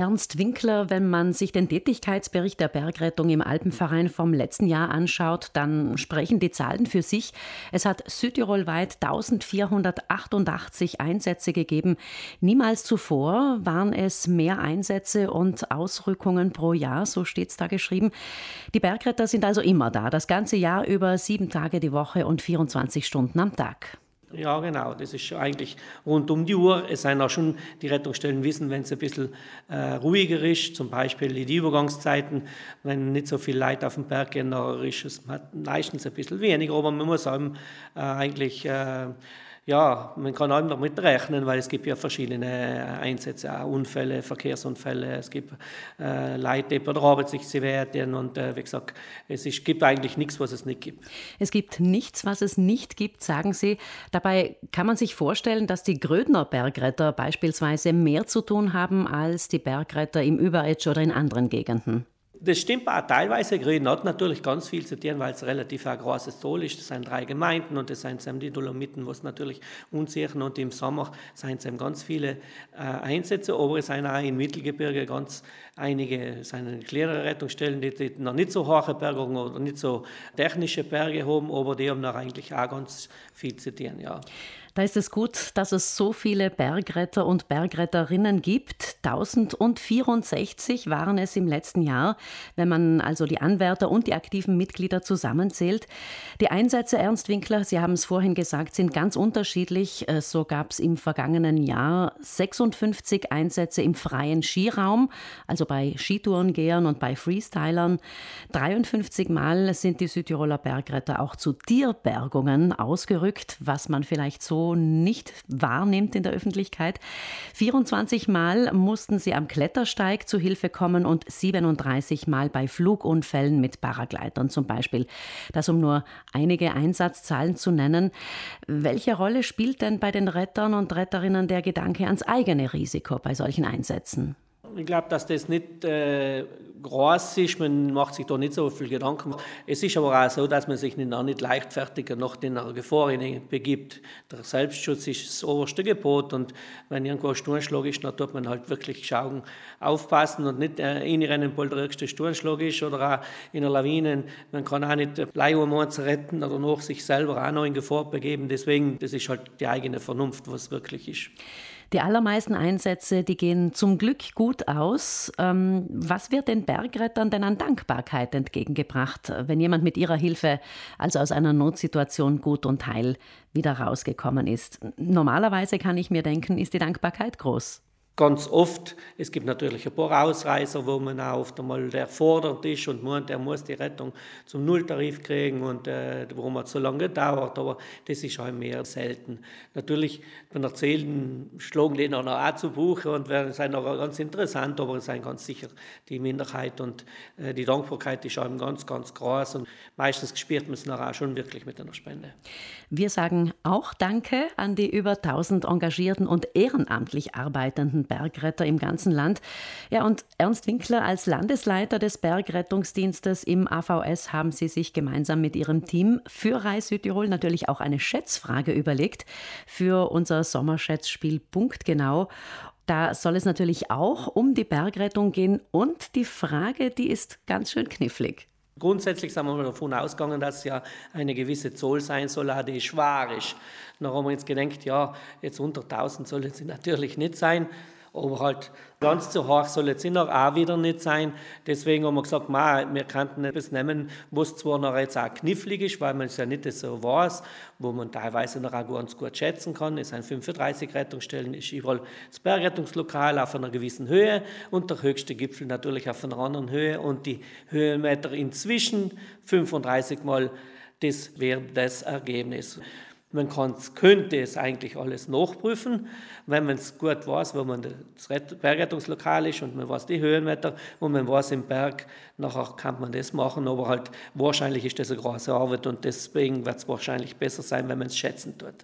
Ernst Winkler, wenn man sich den Tätigkeitsbericht der Bergrettung im Alpenverein vom letzten Jahr anschaut, dann sprechen die Zahlen für sich. Es hat südtirolweit 1488 Einsätze gegeben. Niemals zuvor waren es mehr Einsätze und Ausrückungen pro Jahr, so steht es da geschrieben. Die Bergretter sind also immer da, das ganze Jahr über sieben Tage die Woche und 24 Stunden am Tag. Ja, genau. Das ist eigentlich rund um die Uhr. Es sind auch schon die Rettungsstellen wissen, wenn es ein bisschen äh, ruhiger ist, zum Beispiel in die Übergangszeiten, wenn nicht so viel Leute auf dem Berg gehen, dann ist es meistens ein bisschen weniger. Aber man muss auch äh, eigentlich äh, ja, man kann auch damit rechnen, weil es gibt ja verschiedene Einsätze, auch Unfälle, Verkehrsunfälle, es gibt äh, Leute, die Arbeit sich werden und äh, wie gesagt, es ist, gibt eigentlich nichts, was es nicht gibt. Es gibt nichts, was es nicht gibt, sagen Sie. Dabei kann man sich vorstellen, dass die Grödner Bergretter beispielsweise mehr zu tun haben als die Bergretter im Überetsch oder in anderen Gegenden. Das stimmt auch teilweise. Grün hat natürlich ganz viel zu tun, weil es relativ ein großes Zoll ist. Das sind drei Gemeinden und das sind die Dolomiten, was natürlich unsicher und im Sommer sind es ganz viele äh, Einsätze, aber es sind auch im Mittelgebirge ganz einige sind kleinere Rettungsstellen, die, die noch nicht so hohe Bergungen oder nicht so technische Berge haben, aber die haben noch eigentlich auch ganz viel zu tun, ja. Da ist es gut, dass es so viele Bergretter und Bergretterinnen gibt. 1064 waren es im letzten Jahr, wenn man also die Anwärter und die aktiven Mitglieder zusammenzählt. Die Einsätze, Ernst Winkler, Sie haben es vorhin gesagt, sind ganz unterschiedlich. Äh, so gab es im vergangenen Jahr 56 Einsätze im freien Skiraum, also bei Skitourengehern und bei Freestylern. 53 Mal sind die Südtiroler Bergretter auch zu Tierbergungen ausgerückt, was man vielleicht so nicht wahrnimmt in der Öffentlichkeit. 24 Mal mussten sie am Klettersteig zu Hilfe kommen und 37 Mal bei Flugunfällen mit Paragleitern zum Beispiel. Das um nur einige Einsatzzahlen zu nennen. Welche Rolle spielt denn bei den Rettern und Retterinnen der Gedanke ans eigene Risiko bei solchen Einsätzen? Ich glaube, dass das nicht äh, groß ist. Man macht sich da nicht so viel Gedanken. Es ist aber auch so, dass man sich nicht, auch nicht leichtfertiger nach den Gefahr begibt. Der Selbstschutz ist das oberste Gebot und wenn irgendwo ein Sturmschlag ist, dann tut man halt wirklich schauen, aufpassen und nicht äh, reinrennen, weil der ärgste Sturmschlag ist oder auch in der Lawine. Man kann auch nicht Bleiuhrmann retten oder noch sich selber auch noch in Gefahr begeben. Deswegen, das ist halt die eigene Vernunft, was wirklich ist. Die allermeisten Einsätze, die gehen zum Glück gut aus. Ähm, was wird den Bergrettern denn an Dankbarkeit entgegengebracht, wenn jemand mit ihrer Hilfe, also aus einer Notsituation gut und heil, wieder rausgekommen ist? Normalerweise kann ich mir denken, ist die Dankbarkeit groß ganz oft. Es gibt natürlich ein paar Ausreißer, wo man auch oft einmal der fordert ist und meint, er muss die Rettung zum Nulltarif kriegen und äh, warum hat so lange gedauert, aber das ist halt mehr selten. Natürlich, wenn erzählen, schlagen die noch auch zu Buche und werden sind auch ganz interessant, aber es sind ganz sicher die Minderheit und äh, die Dankbarkeit ist einem ganz, ganz groß und meistens spürt man es nachher auch schon wirklich mit einer Spende. Wir sagen auch Danke an die über 1000 engagierten und ehrenamtlich arbeitenden Bergretter im ganzen Land. Ja, und Ernst Winkler als Landesleiter des Bergrettungsdienstes im AVS haben Sie sich gemeinsam mit Ihrem Team für Reis Südtirol natürlich auch eine Schätzfrage überlegt für unser Sommerschätzspiel Punktgenau. Da soll es natürlich auch um die Bergrettung gehen und die Frage, die ist ganz schön knifflig. Grundsätzlich sind wir davon ausgegangen, dass ja eine gewisse Zoll sein soll, die schwer ist. Dann haben wir jetzt gedacht, ja, jetzt unter 1000 soll es natürlich nicht sein. Aber halt ganz zu hoch soll jetzt auch wieder nicht sein. Deswegen haben wir gesagt, wir könnten etwas nehmen, was zwar noch jetzt auch knifflig ist, weil man es ja nicht so weiß, wo man teilweise noch auch ganz gut schätzen kann. Es sind 35 Rettungsstellen, ist überall das Bergrettungslokal auf einer gewissen Höhe und der höchste Gipfel natürlich auf einer anderen Höhe und die Höhenmeter inzwischen 35 Mal, das wäre das Ergebnis. Man könnte es eigentlich alles nachprüfen, wenn man es gut weiß, wo man das Bergrettungslokal ist und man weiß die Höhenmeter und man weiß im Berg, nachher kann man das machen, aber halt wahrscheinlich ist das eine große Arbeit und deswegen wird es wahrscheinlich besser sein, wenn man es schätzen tut.